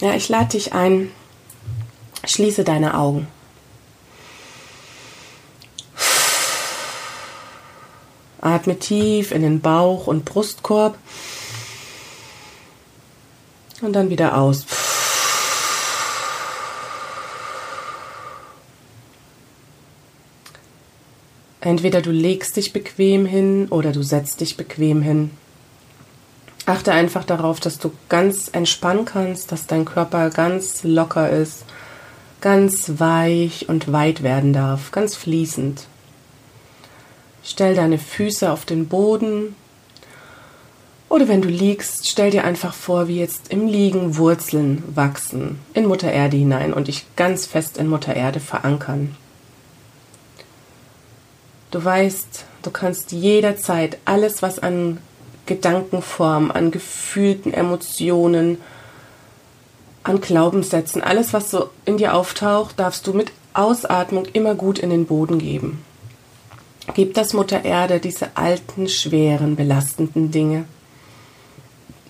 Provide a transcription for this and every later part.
Ja, ich lade dich ein, schließe deine Augen. Atme tief in den Bauch und Brustkorb und dann wieder aus. Entweder du legst dich bequem hin oder du setzt dich bequem hin. Achte einfach darauf, dass du ganz entspannen kannst, dass dein Körper ganz locker ist, ganz weich und weit werden darf, ganz fließend. Stell deine Füße auf den Boden. Oder wenn du liegst, stell dir einfach vor, wie jetzt im Liegen Wurzeln wachsen in Mutter Erde hinein und dich ganz fest in Mutter Erde verankern. Du weißt, du kannst jederzeit alles, was an Gedankenform, an gefühlten Emotionen, an Glaubenssätzen, alles, was so in dir auftaucht, darfst du mit Ausatmung immer gut in den Boden geben. Gib das Mutter Erde diese alten, schweren, belastenden Dinge.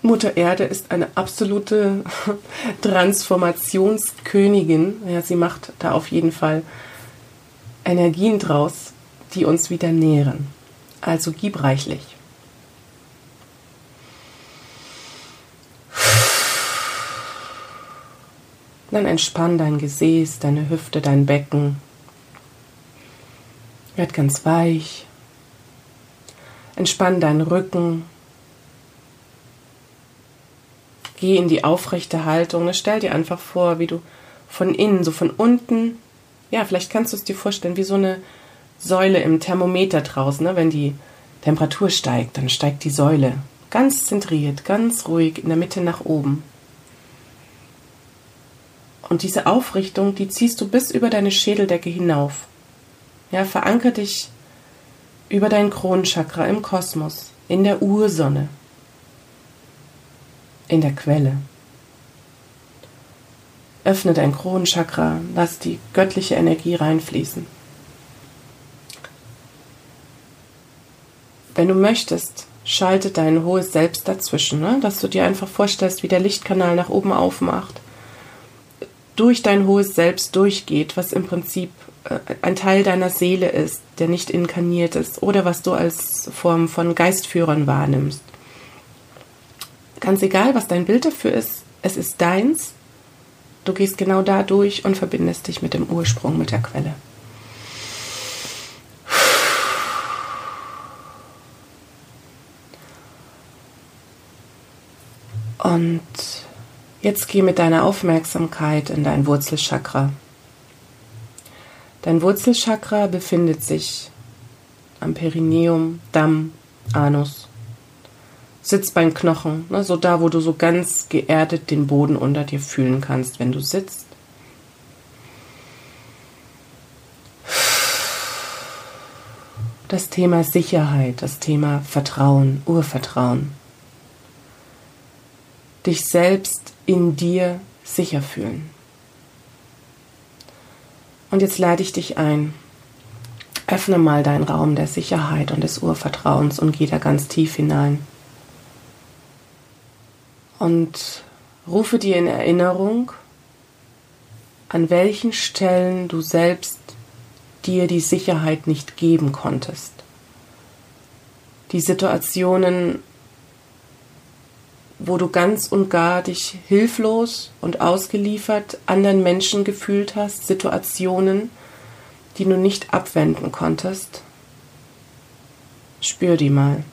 Mutter Erde ist eine absolute Transformationskönigin. Ja, sie macht da auf jeden Fall Energien draus, die uns wieder nähren. Also gib reichlich. Dann entspann dein Gesäß, deine Hüfte, dein Becken. Werd ganz weich. Entspann deinen Rücken. Geh in die aufrechte Haltung. Stell dir einfach vor, wie du von innen, so von unten, ja, vielleicht kannst du es dir vorstellen, wie so eine Säule im Thermometer draußen, ne? wenn die Temperatur steigt, dann steigt die Säule ganz zentriert, ganz ruhig in der Mitte nach oben. Und diese Aufrichtung, die ziehst du bis über deine Schädeldecke hinauf. Ja, veranker dich über dein Kronenchakra im Kosmos, in der Ursonne, in der Quelle. Öffne dein Kronenchakra, lass die göttliche Energie reinfließen. Wenn du möchtest, schalte dein hohes Selbst dazwischen, ne? dass du dir einfach vorstellst, wie der Lichtkanal nach oben aufmacht, durch dein hohes Selbst durchgeht, was im Prinzip äh, ein Teil deiner Seele ist, der nicht inkarniert ist, oder was du als Form von Geistführern wahrnimmst. Ganz egal, was dein Bild dafür ist, es ist deins. Du gehst genau da durch und verbindest dich mit dem Ursprung, mit der Quelle. Und jetzt geh mit deiner Aufmerksamkeit in dein Wurzelchakra. Dein Wurzelchakra befindet sich am Perineum, Damm, Anus. Sitzt beim Knochen, ne, so da, wo du so ganz geerdet den Boden unter dir fühlen kannst, wenn du sitzt. Das Thema Sicherheit, das Thema Vertrauen, Urvertrauen. Dich selbst in dir sicher fühlen. Und jetzt lade ich dich ein. Öffne mal deinen Raum der Sicherheit und des Urvertrauens und geh da ganz tief hinein. Und rufe dir in Erinnerung, an welchen Stellen du selbst dir die Sicherheit nicht geben konntest. Die Situationen, wo du ganz und gar dich hilflos und ausgeliefert anderen Menschen gefühlt hast, Situationen, die du nicht abwenden konntest. Spür die mal.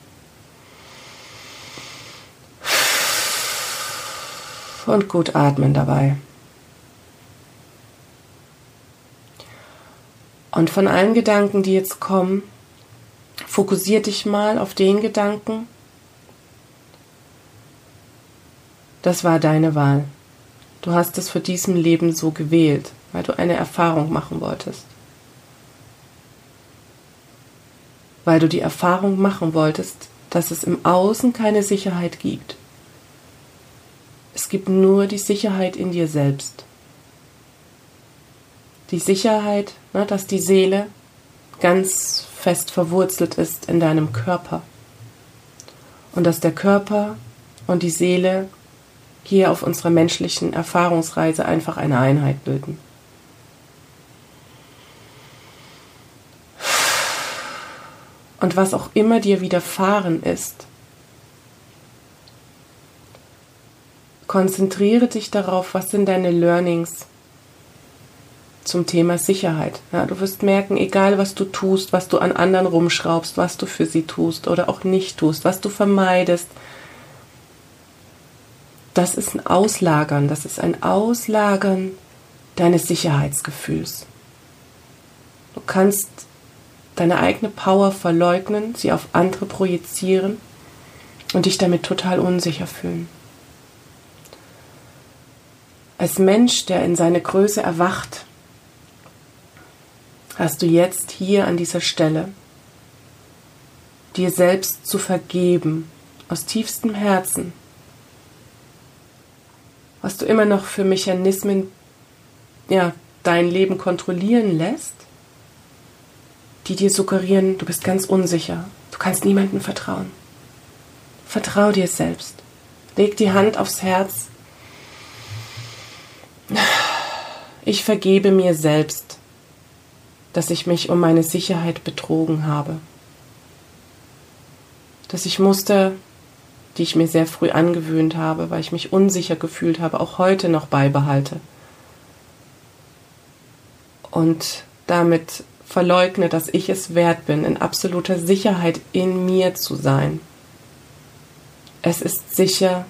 Und gut atmen dabei. Und von allen Gedanken, die jetzt kommen, fokussier dich mal auf den Gedanken, Das war deine Wahl. Du hast es für diesem Leben so gewählt, weil du eine Erfahrung machen wolltest. Weil du die Erfahrung machen wolltest, dass es im Außen keine Sicherheit gibt. Es gibt nur die Sicherheit in dir selbst. Die Sicherheit, ne, dass die Seele ganz fest verwurzelt ist in deinem Körper und dass der Körper und die Seele hier auf unserer menschlichen Erfahrungsreise einfach eine Einheit bilden. Und was auch immer dir widerfahren ist, konzentriere dich darauf, was sind deine Learnings zum Thema Sicherheit. Ja, du wirst merken, egal was du tust, was du an anderen rumschraubst, was du für sie tust oder auch nicht tust, was du vermeidest, das ist ein Auslagern, das ist ein Auslagern deines Sicherheitsgefühls. Du kannst deine eigene Power verleugnen, sie auf andere projizieren und dich damit total unsicher fühlen. Als Mensch, der in seine Größe erwacht, hast du jetzt hier an dieser Stelle dir selbst zu vergeben, aus tiefstem Herzen, was du immer noch für Mechanismen ja, dein Leben kontrollieren lässt, die dir suggerieren, du bist ganz unsicher, du kannst niemandem vertrauen. Vertrau dir selbst. Leg die Hand aufs Herz. Ich vergebe mir selbst, dass ich mich um meine Sicherheit betrogen habe. Dass ich Muster, die ich mir sehr früh angewöhnt habe, weil ich mich unsicher gefühlt habe, auch heute noch beibehalte. Und damit verleugne, dass ich es wert bin, in absoluter Sicherheit in mir zu sein. Es ist sicher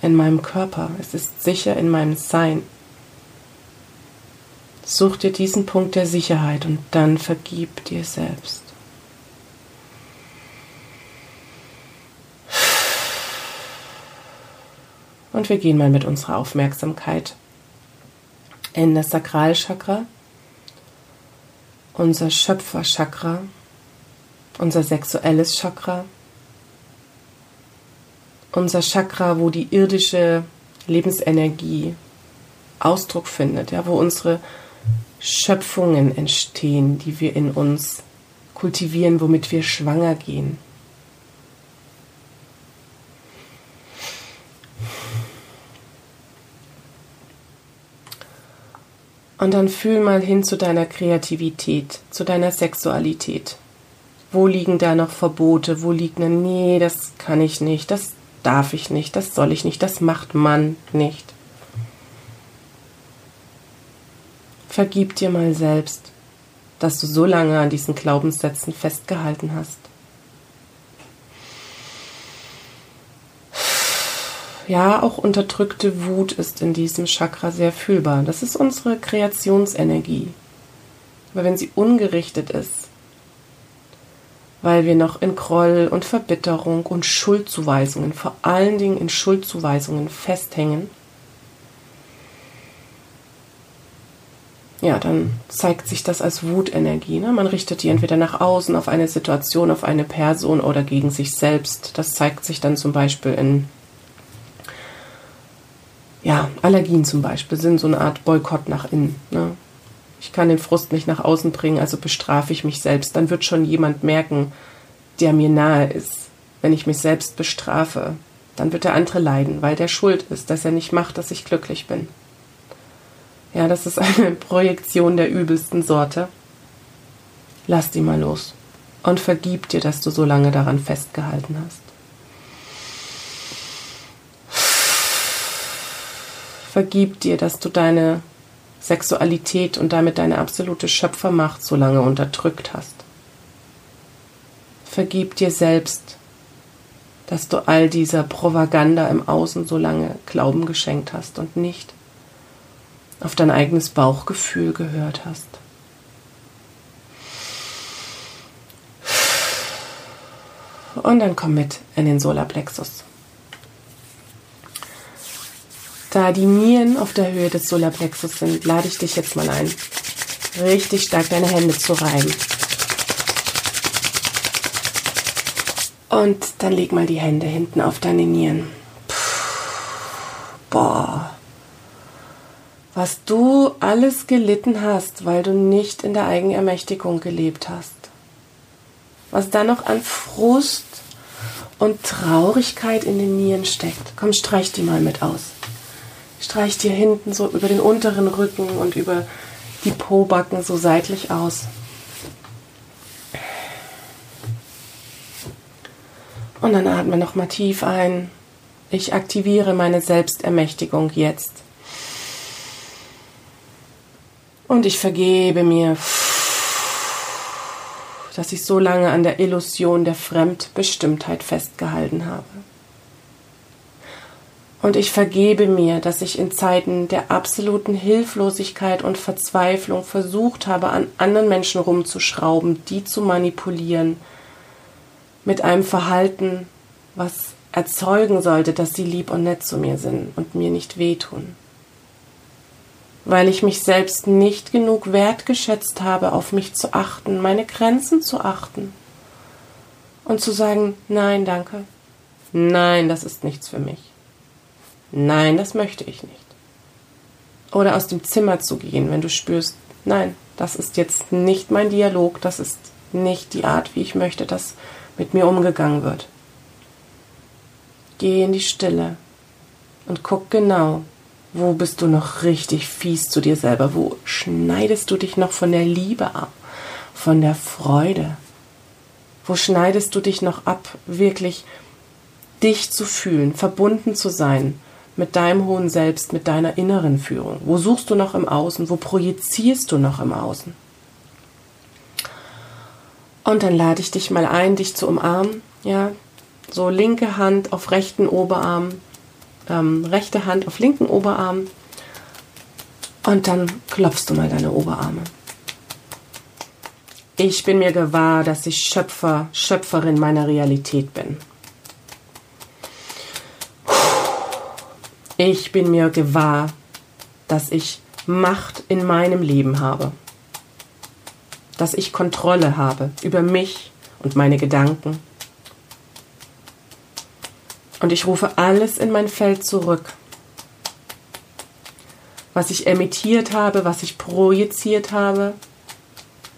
in meinem Körper, es ist sicher in meinem Sein. Such dir diesen Punkt der Sicherheit und dann vergib dir selbst. Und wir gehen mal mit unserer Aufmerksamkeit in das Sakralchakra unser Schöpferchakra, unser sexuelles Chakra, unser Chakra, wo die irdische Lebensenergie Ausdruck findet, ja, wo unsere Schöpfungen entstehen, die wir in uns kultivieren, womit wir schwanger gehen. Und dann fühl mal hin zu deiner Kreativität, zu deiner Sexualität. Wo liegen da noch Verbote? Wo liegt ne, nee, das kann ich nicht, das darf ich nicht, das soll ich nicht, das macht man nicht. Vergib dir mal selbst, dass du so lange an diesen Glaubenssätzen festgehalten hast. Ja, auch unterdrückte Wut ist in diesem Chakra sehr fühlbar. Das ist unsere Kreationsenergie. Aber wenn sie ungerichtet ist, weil wir noch in Groll und Verbitterung und Schuldzuweisungen, vor allen Dingen in Schuldzuweisungen festhängen, ja, dann zeigt sich das als Wutenergie. Ne? Man richtet die entweder nach außen, auf eine Situation, auf eine Person oder gegen sich selbst. Das zeigt sich dann zum Beispiel in ja, Allergien zum Beispiel sind so eine Art Boykott nach innen. Ne? Ich kann den Frust nicht nach außen bringen, also bestrafe ich mich selbst. Dann wird schon jemand merken, der mir nahe ist. Wenn ich mich selbst bestrafe, dann wird der andere leiden, weil der schuld ist, dass er nicht macht, dass ich glücklich bin. Ja, das ist eine Projektion der übelsten Sorte. Lass die mal los und vergib dir, dass du so lange daran festgehalten hast. Vergib dir, dass du deine Sexualität und damit deine absolute Schöpfermacht so lange unterdrückt hast. Vergib dir selbst, dass du all dieser Propaganda im Außen so lange Glauben geschenkt hast und nicht auf dein eigenes Bauchgefühl gehört hast. Und dann komm mit in den Solarplexus. Da die Nieren auf der Höhe des Solarplexus sind, lade ich dich jetzt mal ein, richtig stark deine Hände zu reiben. Und dann leg mal die Hände hinten auf deine Nieren. Puh, boah. Was du alles gelitten hast, weil du nicht in der Eigenermächtigung gelebt hast. Was da noch an Frust und Traurigkeit in den Nieren steckt. Komm, streich die mal mit aus. Streich dir hinten so über den unteren Rücken und über die Pobacken so seitlich aus. Und dann atme noch mal tief ein. Ich aktiviere meine Selbstermächtigung jetzt. Und ich vergebe mir, dass ich so lange an der Illusion der Fremdbestimmtheit festgehalten habe. Und ich vergebe mir, dass ich in Zeiten der absoluten Hilflosigkeit und Verzweiflung versucht habe, an anderen Menschen rumzuschrauben, die zu manipulieren, mit einem Verhalten, was erzeugen sollte, dass sie lieb und nett zu mir sind und mir nicht wehtun. Weil ich mich selbst nicht genug wertgeschätzt habe, auf mich zu achten, meine Grenzen zu achten und zu sagen, nein, danke, nein, das ist nichts für mich, nein, das möchte ich nicht. Oder aus dem Zimmer zu gehen, wenn du spürst, nein, das ist jetzt nicht mein Dialog, das ist nicht die Art, wie ich möchte, dass mit mir umgegangen wird. Geh in die Stille und guck genau, wo bist du noch richtig fies zu dir selber? Wo schneidest du dich noch von der Liebe ab? Von der Freude? Wo schneidest du dich noch ab, wirklich dich zu fühlen, verbunden zu sein mit deinem hohen Selbst, mit deiner inneren Führung? Wo suchst du noch im Außen? Wo projizierst du noch im Außen? Und dann lade ich dich mal ein, dich zu umarmen, ja, so linke Hand auf rechten Oberarm, ähm, rechte Hand auf linken Oberarm und dann klopfst du mal deine Oberarme. Ich bin mir gewahr, dass ich Schöpfer, Schöpferin meiner Realität bin. Ich bin mir gewahr, dass ich Macht in meinem Leben habe. Dass ich Kontrolle habe über mich und meine Gedanken und ich rufe alles in mein Feld zurück. Was ich emittiert habe, was ich projiziert habe,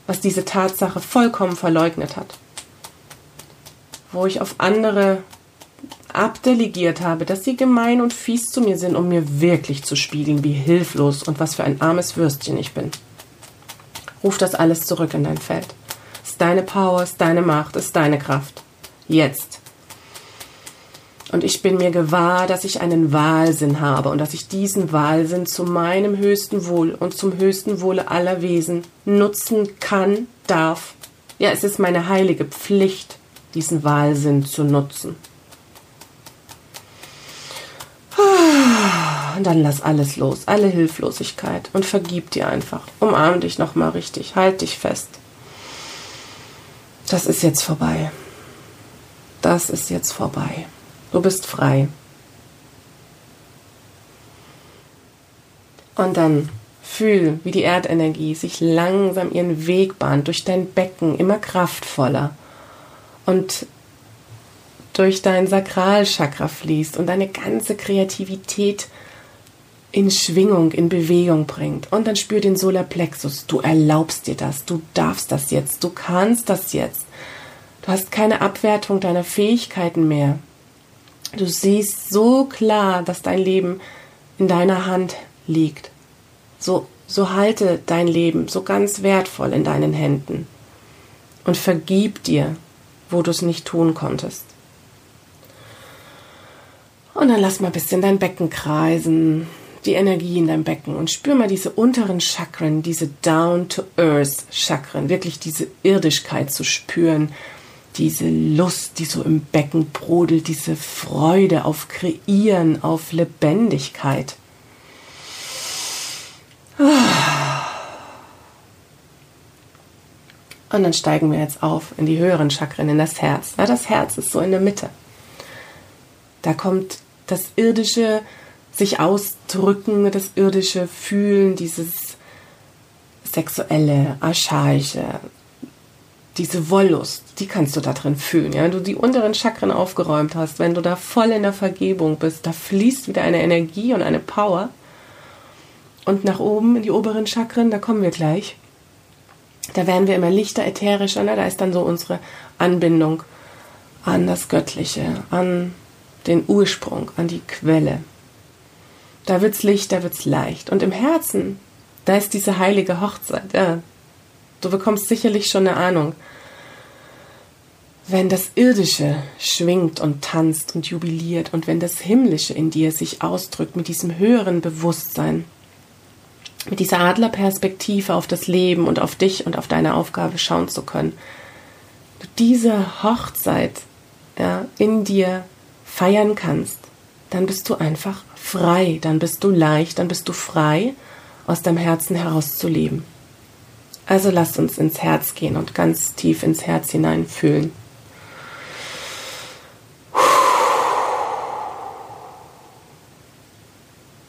was diese Tatsache vollkommen verleugnet hat. Wo ich auf andere abdelegiert habe, dass sie gemein und fies zu mir sind, um mir wirklich zu spiegeln, wie hilflos und was für ein armes Würstchen ich bin. Ruf das alles zurück in dein Feld. Ist deine Power, ist deine Macht, ist deine Kraft. Jetzt. Und ich bin mir gewahr, dass ich einen Wahlsinn habe und dass ich diesen Wahlsinn zu meinem höchsten Wohl und zum höchsten Wohle aller Wesen nutzen kann, darf. Ja, es ist meine heilige Pflicht, diesen Wahlsinn zu nutzen. Und dann lass alles los, alle Hilflosigkeit und vergib dir einfach. Umarm dich nochmal richtig, halt dich fest. Das ist jetzt vorbei. Das ist jetzt vorbei. Du bist frei. Und dann fühl, wie die Erdenergie sich langsam ihren Weg bahnt durch dein Becken, immer kraftvoller und durch dein Sakralchakra fließt und deine ganze Kreativität in Schwingung, in Bewegung bringt. Und dann spür den Solarplexus. Du erlaubst dir das. Du darfst das jetzt. Du kannst das jetzt. Du hast keine Abwertung deiner Fähigkeiten mehr. Du siehst so klar, dass dein Leben in deiner Hand liegt. So, so halte dein Leben so ganz wertvoll in deinen Händen und vergib dir, wo du es nicht tun konntest. Und dann lass mal ein bisschen dein Becken kreisen, die Energie in deinem Becken und spür mal diese unteren Chakren, diese Down-to-Earth-Chakren, wirklich diese Irdischkeit zu spüren, diese Lust, die so im Becken brodelt, diese Freude auf Kreieren, auf Lebendigkeit. Und dann steigen wir jetzt auf in die höheren Chakren, in das Herz. Ja, das Herz ist so in der Mitte. Da kommt das irdische sich ausdrücken, das irdische Fühlen, dieses sexuelle, archaische, diese Wollust, die kannst du da drin fühlen. Ja? Wenn du die unteren Chakren aufgeräumt hast, wenn du da voll in der Vergebung bist, da fließt wieder eine Energie und eine Power. Und nach oben in die oberen Chakren, da kommen wir gleich. Da werden wir immer lichter, ätherischer, ne? da ist dann so unsere Anbindung an das Göttliche, an den Ursprung, an die Quelle. Da wird's Licht, da wird's leicht. Und im Herzen, da ist diese heilige Hochzeit. Ja. Du bekommst sicherlich schon eine Ahnung. Wenn das Irdische schwingt und tanzt und jubiliert und wenn das Himmlische in dir sich ausdrückt mit diesem höheren Bewusstsein, mit dieser Adlerperspektive auf das Leben und auf dich und auf deine Aufgabe schauen zu können, du diese Hochzeit ja, in dir feiern kannst, dann bist du einfach frei, dann bist du leicht, dann bist du frei, aus deinem Herzen heraus zu leben. Also lasst uns ins Herz gehen und ganz tief ins Herz hinein fühlen.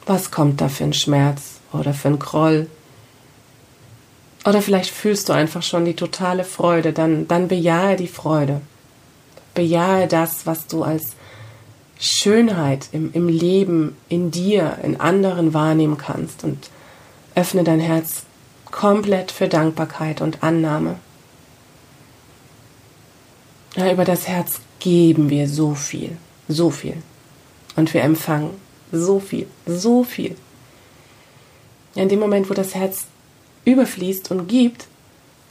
Was kommt da für ein Schmerz oder für ein Groll? Oder vielleicht fühlst du einfach schon die totale Freude, dann, dann bejahe die Freude. Bejahe das, was du als Schönheit im, im Leben, in dir, in anderen wahrnehmen kannst und öffne dein Herz komplett für Dankbarkeit und Annahme. Ja, über das Herz geben wir so viel, so viel. Und wir empfangen so viel, so viel. In dem Moment, wo das Herz überfließt und gibt,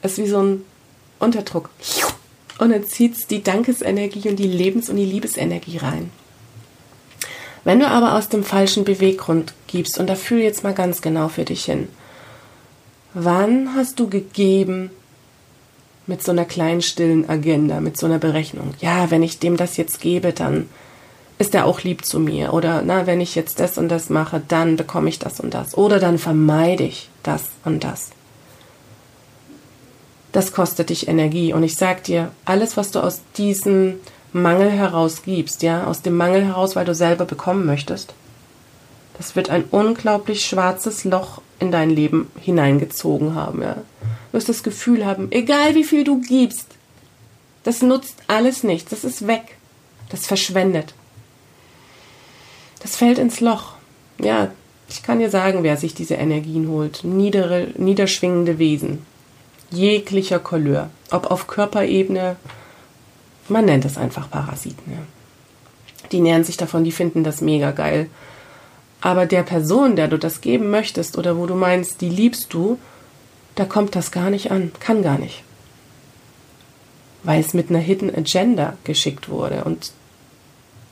ist wie so ein Unterdruck. Und dann zieht es die Dankesenergie und die Lebens- und die Liebesenergie rein. Wenn du aber aus dem falschen Beweggrund gibst, und da fühl jetzt mal ganz genau für dich hin, wann hast du gegeben mit so einer kleinen stillen Agenda, mit so einer Berechnung? Ja, wenn ich dem das jetzt gebe, dann ist er auch lieb zu mir. Oder na, wenn ich jetzt das und das mache, dann bekomme ich das und das. Oder dann vermeide ich das und das. Das kostet dich Energie. Und ich sag dir, alles, was du aus diesem Mangel heraus gibst, ja, aus dem Mangel heraus, weil du selber bekommen möchtest, das wird ein unglaublich schwarzes Loch in dein Leben hineingezogen haben, ja. Du wirst das Gefühl haben, egal wie viel du gibst, das nutzt alles nichts, das ist weg, das verschwendet. Das fällt ins Loch. Ja, ich kann dir sagen, wer sich diese Energien holt. Niedere, niederschwingende Wesen. Jeglicher Couleur. Ob auf Körperebene, man nennt es einfach Parasiten. Ja. Die nähern sich davon, die finden das mega geil. Aber der Person, der du das geben möchtest oder wo du meinst, die liebst du, da kommt das gar nicht an. Kann gar nicht. Weil es mit einer Hidden Agenda geschickt wurde. Und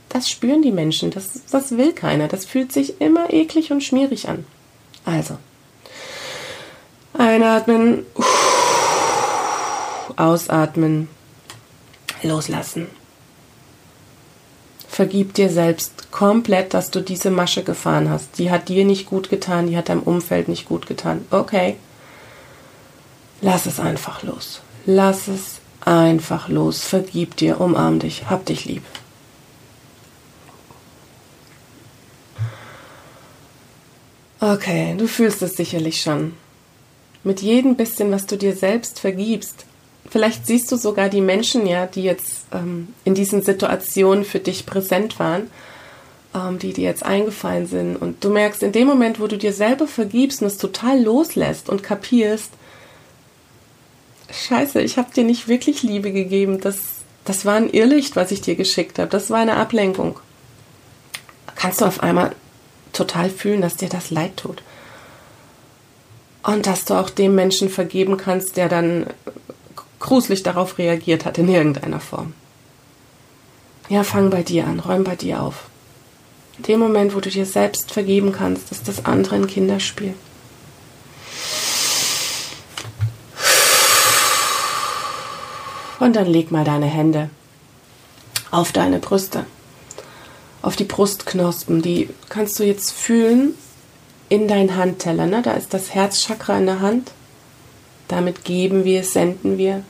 das spüren die Menschen, das, das will keiner. Das fühlt sich immer eklig und schmierig an. Also, einatmen, ausatmen, loslassen. Vergib dir selbst komplett, dass du diese Masche gefahren hast. Die hat dir nicht gut getan, die hat deinem Umfeld nicht gut getan. Okay. Lass es einfach los. Lass es einfach los. Vergib dir, umarm dich, hab dich lieb. Okay, du fühlst es sicherlich schon. Mit jedem bisschen, was du dir selbst vergibst, vielleicht siehst du sogar die Menschen ja, die jetzt ähm, in diesen Situationen für dich präsent waren, ähm, die dir jetzt eingefallen sind. Und du merkst, in dem Moment, wo du dir selber vergibst und es total loslässt und kapierst, scheiße, ich habe dir nicht wirklich Liebe gegeben. Das, das war ein Irrlicht, was ich dir geschickt habe. Das war eine Ablenkung. Kannst du auf einmal total fühlen, dass dir das leid tut. Und dass du auch dem Menschen vergeben kannst, der dann gruselig darauf reagiert hat in irgendeiner Form. Ja, fang bei dir an, räum bei dir auf. In dem Moment, wo du dir selbst vergeben kannst, ist das andere ein Kinderspiel. Und dann leg mal deine Hände auf deine Brüste auf die Brustknospen. Die kannst du jetzt fühlen in dein Handteller. Ne? Da ist das Herzchakra in der Hand. Damit geben wir, senden wir.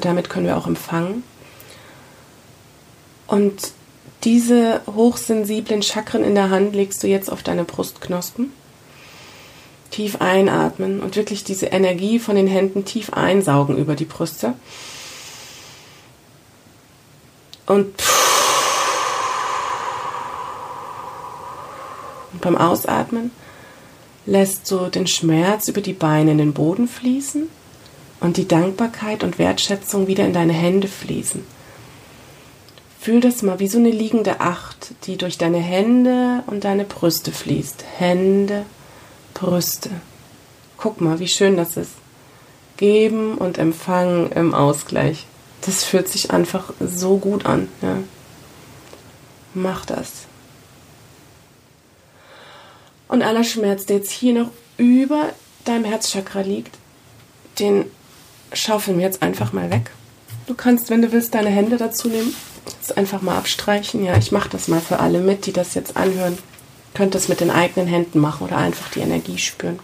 Damit können wir auch empfangen. Und diese hochsensiblen Chakren in der Hand legst du jetzt auf deine Brustknospen. Tief einatmen und wirklich diese Energie von den Händen tief einsaugen über die Brüste. Und Und beim Ausatmen lässt du den Schmerz über die Beine in den Boden fließen und die Dankbarkeit und Wertschätzung wieder in deine Hände fließen. Fühl das mal wie so eine liegende Acht, die durch deine Hände und deine Brüste fließt. Hände, Brüste. Guck mal, wie schön das ist. Geben und empfangen im Ausgleich. Das fühlt sich einfach so gut an. Ja. Mach das. Und aller Schmerz, der jetzt hier noch über deinem Herzchakra liegt, den schaufeln wir jetzt einfach mal weg. Du kannst, wenn du willst, deine Hände dazu nehmen. Das einfach mal abstreichen. Ja, ich mache das mal für alle mit, die das jetzt anhören. Könnt das mit den eigenen Händen machen oder einfach die Energie spüren.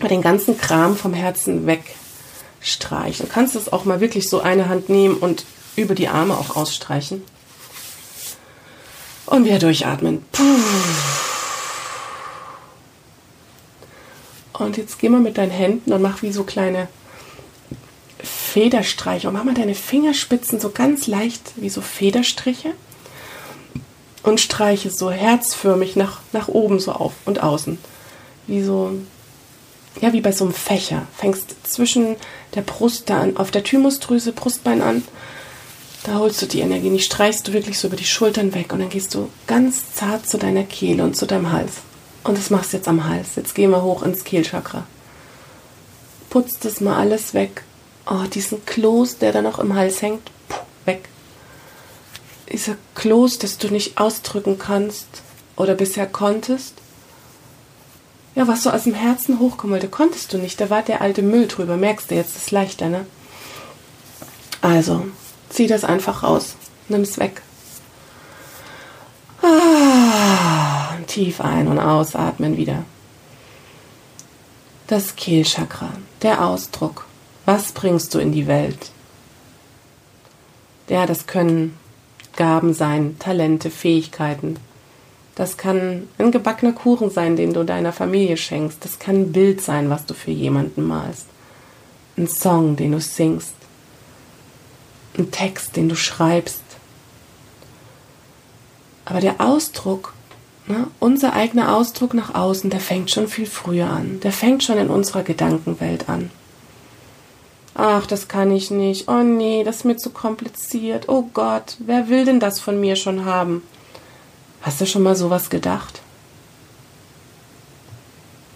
Mal den ganzen Kram vom Herzen wegstreichen. Du kannst es auch mal wirklich so eine Hand nehmen und über die Arme auch ausstreichen. Und wieder durchatmen. Und jetzt geh mal mit deinen Händen und mach wie so kleine Federstreiche. Und mach mal deine Fingerspitzen so ganz leicht wie so Federstriche. Und streiche so herzförmig nach, nach oben so auf und außen. Wie so, ja, wie bei so einem Fächer. Fängst zwischen der Brust da an, auf der Thymusdrüse, Brustbein an. Da holst du die Energie, die streichst du wirklich so über die Schultern weg und dann gehst du ganz zart zu deiner Kehle und zu deinem Hals. Und das machst du jetzt am Hals. Jetzt gehen wir hoch ins Kehlchakra. Putz das mal alles weg. Oh, diesen Kloß, der da noch im Hals hängt, puh, weg. Dieser Kloß, das du nicht ausdrücken kannst oder bisher konntest. Ja, was so aus dem Herzen hochkommen wollte, konntest du nicht. Da war der alte Müll drüber. Merkst du jetzt, das ist leichter, ne? Also, zieh das einfach raus. Nimm es weg. Ah, tief ein- und ausatmen wieder. Das Kehlchakra, der Ausdruck. Was bringst du in die Welt? Ja, das können Gaben sein, Talente, Fähigkeiten. Das kann ein gebackener Kuchen sein, den du deiner Familie schenkst. Das kann ein Bild sein, was du für jemanden malst. Ein Song, den du singst. Ein Text, den du schreibst. Aber der Ausdruck, ne, unser eigener Ausdruck nach außen, der fängt schon viel früher an. Der fängt schon in unserer Gedankenwelt an. Ach, das kann ich nicht. Oh nee, das ist mir zu kompliziert. Oh Gott, wer will denn das von mir schon haben? Hast du schon mal sowas gedacht?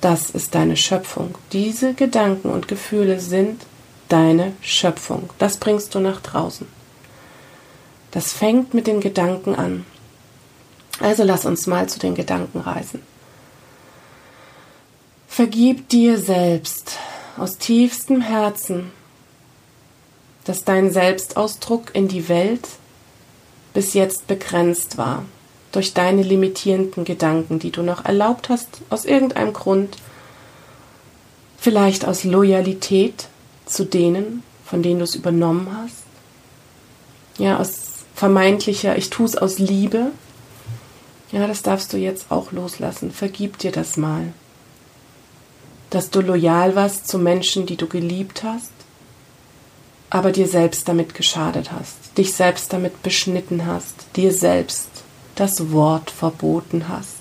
Das ist deine Schöpfung. Diese Gedanken und Gefühle sind deine Schöpfung. Das bringst du nach draußen. Das fängt mit den Gedanken an. Also lass uns mal zu den Gedanken reisen. Vergib dir selbst aus tiefstem Herzen, dass dein Selbstausdruck in die Welt bis jetzt begrenzt war durch deine limitierenden Gedanken, die du noch erlaubt hast aus irgendeinem Grund, vielleicht aus Loyalität zu denen, von denen du es übernommen hast, ja, aus vermeintlicher, ich tue es aus Liebe, ja, das darfst du jetzt auch loslassen. Vergib dir das mal. Dass du loyal warst zu Menschen, die du geliebt hast, aber dir selbst damit geschadet hast, dich selbst damit beschnitten hast, dir selbst das Wort verboten hast.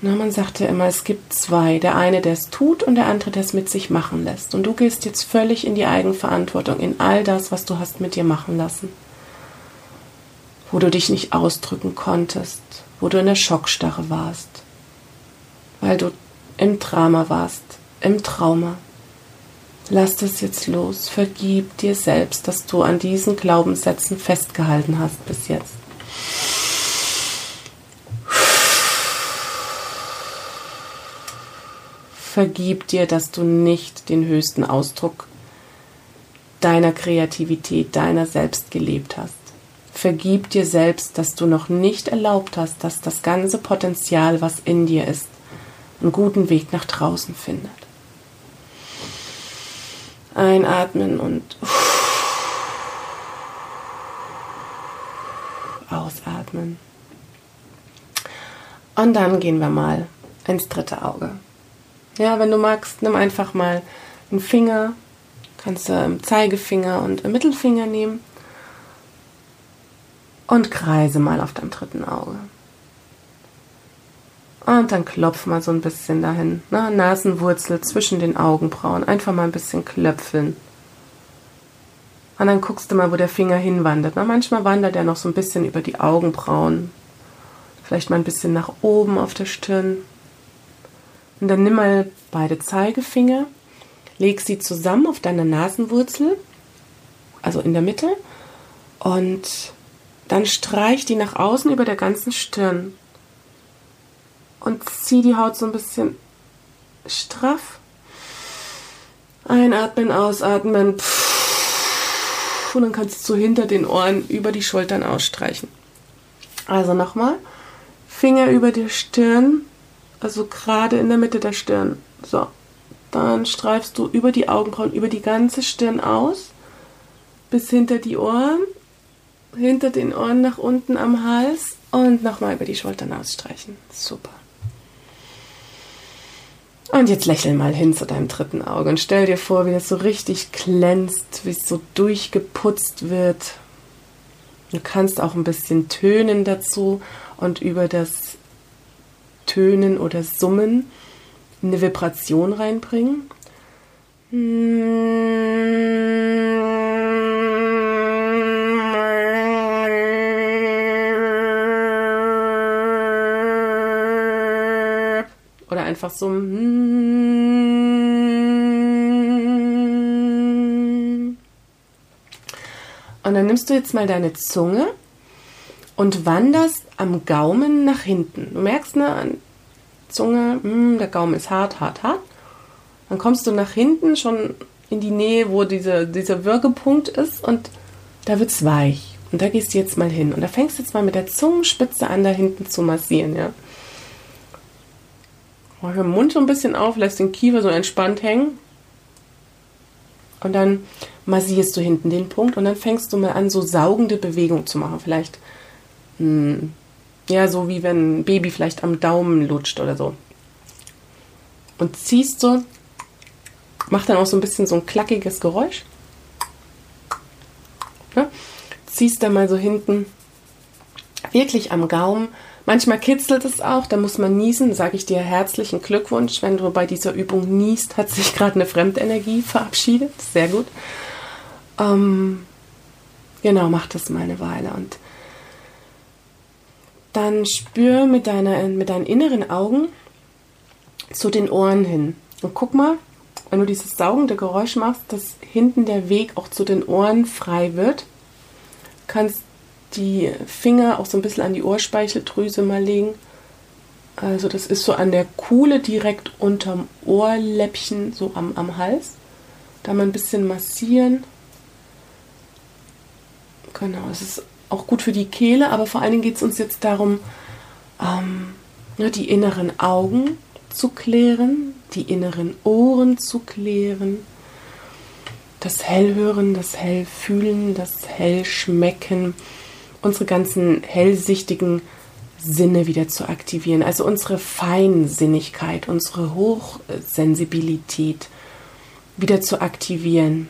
Na, man sagt ja immer, es gibt zwei. Der eine, der es tut und der andere, der es mit sich machen lässt. Und du gehst jetzt völlig in die Eigenverantwortung, in all das, was du hast mit dir machen lassen wo du dich nicht ausdrücken konntest, wo du in der Schockstarre warst, weil du im Drama warst, im Trauma. Lass das jetzt los, vergib dir selbst, dass du an diesen Glaubenssätzen festgehalten hast bis jetzt. Vergib dir, dass du nicht den höchsten Ausdruck deiner Kreativität, deiner selbst gelebt hast. Vergib dir selbst, dass du noch nicht erlaubt hast, dass das ganze Potenzial, was in dir ist, einen guten Weg nach draußen findet. Einatmen und ausatmen. Und dann gehen wir mal ins dritte Auge. Ja, wenn du magst, nimm einfach mal einen Finger, kannst du im Zeigefinger und im Mittelfinger nehmen und kreise mal auf deinem dritten Auge. Und dann klopf mal so ein bisschen dahin. Ne? Nasenwurzel zwischen den Augenbrauen. Einfach mal ein bisschen klöpfeln. Und dann guckst du mal, wo der Finger hinwandert. Na, manchmal wandert er noch so ein bisschen über die Augenbrauen. Vielleicht mal ein bisschen nach oben auf der Stirn. Und dann nimm mal beide Zeigefinger, leg sie zusammen auf deiner Nasenwurzel, also in der Mitte, und dann streich die nach außen über der ganzen Stirn. Und zieh die Haut so ein bisschen straff. Einatmen, ausatmen. Und dann kannst du so hinter den Ohren über die Schultern ausstreichen. Also nochmal. Finger über die Stirn, also gerade in der Mitte der Stirn. So. Dann streifst du über die Augenbrauen, über die ganze Stirn aus, bis hinter die Ohren, hinter den Ohren nach unten am Hals und nochmal über die Schultern ausstreichen. Super. Und jetzt lächel mal hin zu deinem dritten Auge und stell dir vor, wie es so richtig glänzt, wie es so durchgeputzt wird. Du kannst auch ein bisschen tönen dazu und über das Tönen oder Summen eine Vibration reinbringen. Oder einfach so. Und dann nimmst du jetzt mal deine Zunge und wanderst am Gaumen nach hinten. Du merkst, ne, Zunge, hm, der Gaumen ist hart, hart, hart. Dann kommst du nach hinten schon in die Nähe, wo diese, dieser Würgepunkt ist und da wird es weich. Und da gehst du jetzt mal hin. Und da fängst du jetzt mal mit der Zungenspitze an, da hinten zu massieren, ja. Mach den Mund so ein bisschen auf, lässt den Kiefer so entspannt hängen. Und dann massierst du hinten den Punkt und dann fängst du mal an, so saugende Bewegungen zu machen. Vielleicht, mh, hm, ja, so wie wenn ein Baby vielleicht am Daumen lutscht oder so. Und ziehst so, mach dann auch so ein bisschen so ein klackiges Geräusch. Ja? Ziehst dann mal so hinten wirklich am Gaumen Manchmal kitzelt es auch, da muss man niesen. Sage ich dir herzlichen Glückwunsch. Wenn du bei dieser Übung niest, hat sich gerade eine Fremdenergie verabschiedet. Sehr gut. Ähm, genau, mach das mal eine Weile. Und dann spür mit, deiner, mit deinen inneren Augen zu den Ohren hin. Und guck mal, wenn du dieses saugende Geräusch machst, dass hinten der Weg auch zu den Ohren frei wird. Kannst die Finger auch so ein bisschen an die Ohrspeicheldrüse mal legen. Also das ist so an der Kuhle direkt unterm Ohrläppchen, so am, am Hals. Da mal ein bisschen massieren. Genau, es ist auch gut für die Kehle, aber vor allen Dingen geht es uns jetzt darum, ähm, ne, die inneren Augen zu klären, die inneren Ohren zu klären, das Hellhören, das Hellfühlen, das Hellschmecken unsere ganzen hellsichtigen Sinne wieder zu aktivieren. Also unsere Feinsinnigkeit, unsere Hochsensibilität wieder zu aktivieren.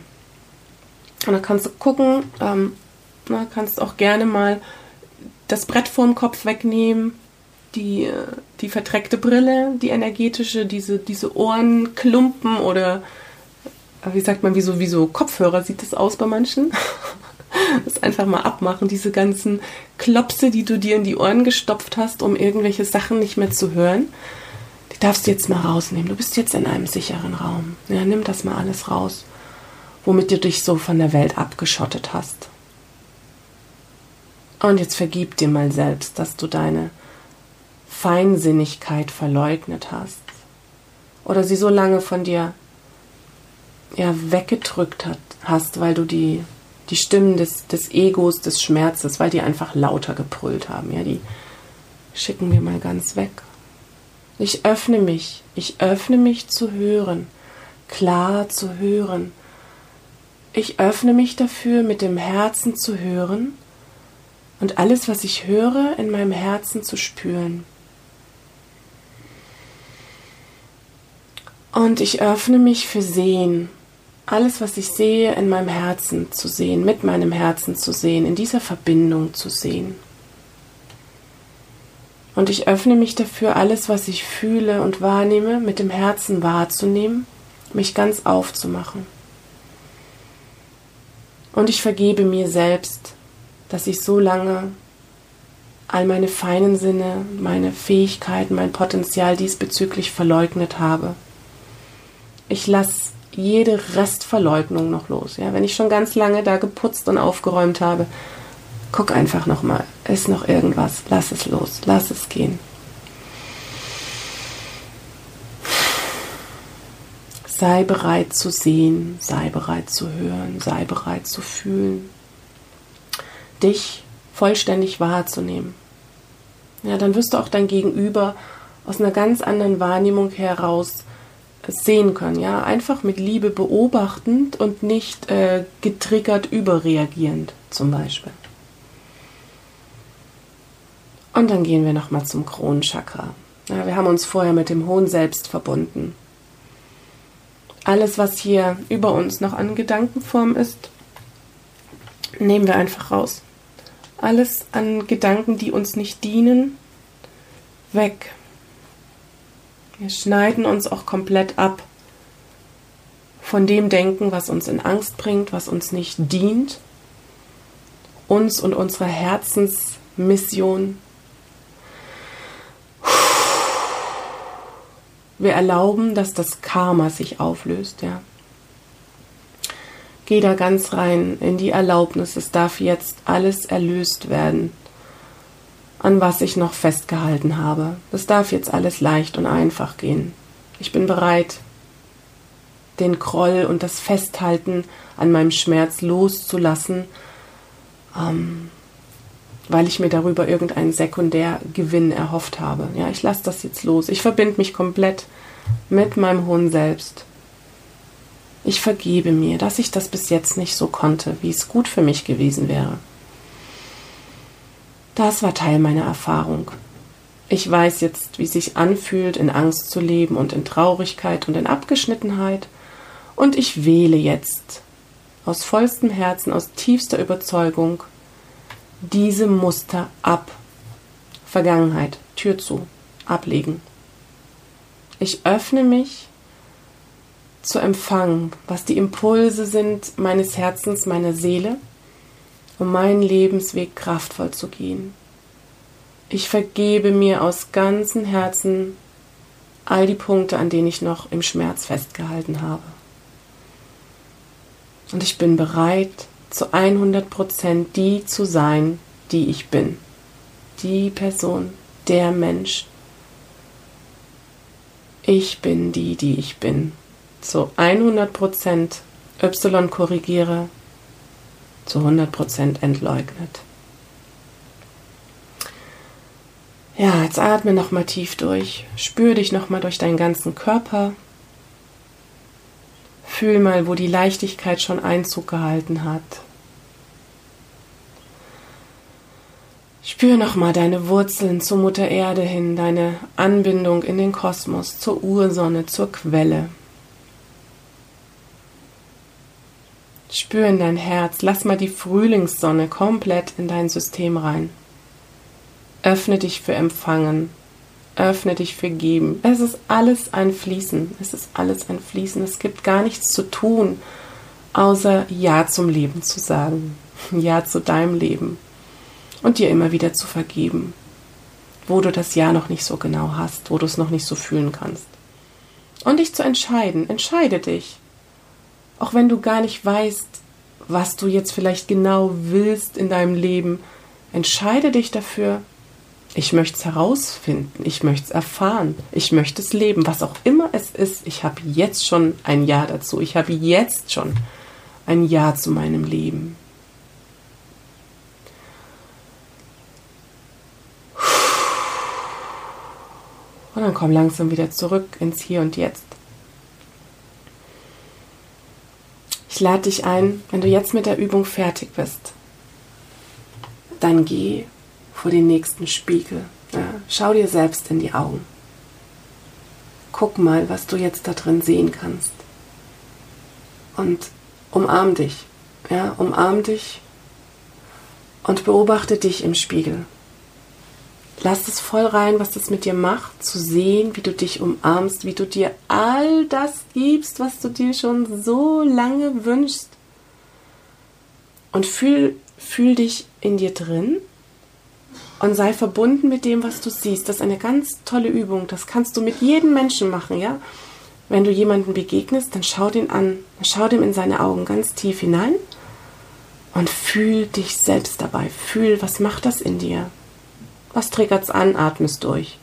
Und dann kannst du gucken, ähm, na, kannst auch gerne mal das Brett vorm Kopf wegnehmen, die, die verdreckte Brille, die energetische, diese, diese Ohrenklumpen oder wie sagt man, wie so, wie so Kopfhörer sieht das aus bei manchen. das einfach mal abmachen, diese ganzen Klopse, die du dir in die Ohren gestopft hast, um irgendwelche Sachen nicht mehr zu hören. Die darfst du jetzt mal rausnehmen. Du bist jetzt in einem sicheren Raum. Ja, nimm das mal alles raus, womit du dich so von der Welt abgeschottet hast. Und jetzt vergib dir mal selbst, dass du deine Feinsinnigkeit verleugnet hast. Oder sie so lange von dir ja, weggedrückt hat, hast, weil du die die Stimmen des, des Egos, des Schmerzes, weil die einfach lauter gebrüllt haben. Ja, die schicken wir mal ganz weg. Ich öffne mich, ich öffne mich zu hören, klar zu hören. Ich öffne mich dafür, mit dem Herzen zu hören und alles, was ich höre, in meinem Herzen zu spüren. Und ich öffne mich für Sehen, alles, was ich sehe, in meinem Herzen zu sehen, mit meinem Herzen zu sehen, in dieser Verbindung zu sehen. Und ich öffne mich dafür, alles, was ich fühle und wahrnehme, mit dem Herzen wahrzunehmen, mich ganz aufzumachen. Und ich vergebe mir selbst, dass ich so lange all meine feinen Sinne, meine Fähigkeiten, mein Potenzial diesbezüglich verleugnet habe. Ich lasse jede Restverleugnung noch los. Ja, wenn ich schon ganz lange da geputzt und aufgeräumt habe, guck einfach noch mal, ist noch irgendwas? Lass es los, lass es gehen. Sei bereit zu sehen, sei bereit zu hören, sei bereit zu fühlen, dich vollständig wahrzunehmen. Ja, dann wirst du auch dein Gegenüber aus einer ganz anderen Wahrnehmung heraus sehen können. Ja, einfach mit Liebe beobachtend und nicht äh, getriggert überreagierend, zum Beispiel. Und dann gehen wir nochmal zum Kronenchakra. Ja, wir haben uns vorher mit dem hohen Selbst verbunden alles, was hier über uns noch an Gedankenform ist, nehmen wir einfach raus. Alles an Gedanken, die uns nicht dienen, weg. Wir schneiden uns auch komplett ab von dem Denken, was uns in Angst bringt, was uns nicht dient, uns und unserer Herzensmission. Wir erlauben, dass das Karma sich auflöst, ja. Geh da ganz rein in die Erlaubnis, es darf jetzt alles erlöst werden, an was ich noch festgehalten habe. Es darf jetzt alles leicht und einfach gehen. Ich bin bereit, den Groll und das Festhalten an meinem Schmerz loszulassen, ähm, weil ich mir darüber irgendeinen Sekundärgewinn erhofft habe. Ja, ich lasse das jetzt los. Ich verbinde mich komplett mit meinem hohen Selbst. Ich vergebe mir, dass ich das bis jetzt nicht so konnte, wie es gut für mich gewesen wäre. Das war Teil meiner Erfahrung. Ich weiß jetzt, wie es sich anfühlt, in Angst zu leben und in Traurigkeit und in Abgeschnittenheit. Und ich wähle jetzt aus vollstem Herzen, aus tiefster Überzeugung, diese Muster ab. Vergangenheit, Tür zu, ablegen. Ich öffne mich zu empfangen, was die Impulse sind meines Herzens, meiner Seele, um meinen Lebensweg kraftvoll zu gehen. Ich vergebe mir aus ganzem Herzen all die Punkte, an denen ich noch im Schmerz festgehalten habe. Und ich bin bereit, zu 100 Prozent die zu sein, die ich bin. Die Person, der Mensch. Ich bin die, die ich bin. Zu 100 Prozent Y korrigiere, zu 100 Prozent entleugnet. Ja, jetzt atme nochmal tief durch. Spür dich nochmal durch deinen ganzen Körper. Fühl mal, wo die Leichtigkeit schon Einzug gehalten hat. Spür nochmal deine Wurzeln zur Mutter Erde hin, deine Anbindung in den Kosmos, zur Ursonne, zur Quelle. Spür in dein Herz, lass mal die Frühlingssonne komplett in dein System rein. Öffne dich für Empfangen, öffne dich für Geben. Es ist alles ein Fließen, es ist alles ein Fließen. Es gibt gar nichts zu tun, außer Ja zum Leben zu sagen, Ja zu deinem Leben und dir immer wieder zu vergeben, wo du das Ja noch nicht so genau hast, wo du es noch nicht so fühlen kannst. Und dich zu entscheiden, entscheide dich. Auch wenn du gar nicht weißt, was du jetzt vielleicht genau willst in deinem Leben, entscheide dich dafür, ich möchte es herausfinden, ich möchte es erfahren, ich möchte es leben, was auch immer es ist. Ich habe jetzt schon ein Ja dazu, ich habe jetzt schon ein Ja zu meinem Leben. Und dann komm langsam wieder zurück ins Hier und Jetzt. Ich lade dich ein, wenn du jetzt mit der Übung fertig bist, dann geh vor den nächsten Spiegel. Ja, schau dir selbst in die Augen. Guck mal, was du jetzt da drin sehen kannst. Und umarm dich. Ja, umarm dich und beobachte dich im Spiegel. Lass es voll rein, was das mit dir macht, zu sehen, wie du dich umarmst, wie du dir all das gibst, was du dir schon so lange wünschst. und fühl, fühl dich in dir drin und sei verbunden mit dem, was du siehst. Das ist eine ganz tolle Übung. Das kannst du mit jedem Menschen machen, ja? Wenn du jemanden begegnest, dann schau den an, schau dem in seine Augen ganz tief hinein und fühl dich selbst dabei. Fühl, was macht das in dir? Was triggert's an? Atmest durch.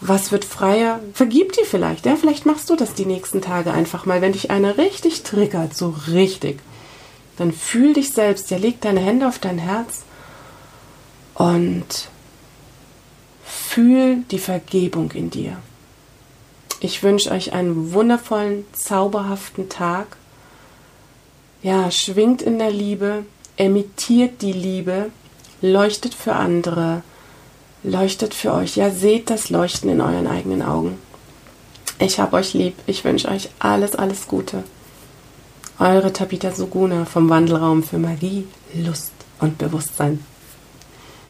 Was wird freier? Vergib dir vielleicht. Ja, vielleicht machst du das die nächsten Tage einfach mal, wenn dich einer richtig triggert, so richtig. Dann fühl dich selbst. Ja, leg deine Hände auf dein Herz und fühl die Vergebung in dir. Ich wünsche euch einen wundervollen, zauberhaften Tag. Ja, schwingt in der Liebe, emittiert die Liebe, leuchtet für andere, leuchtet für euch. Ja, seht das Leuchten in euren eigenen Augen. Ich hab euch lieb. Ich wünsche euch alles, alles Gute. Eure Tabita Suguna vom Wandelraum für Magie, Lust und Bewusstsein.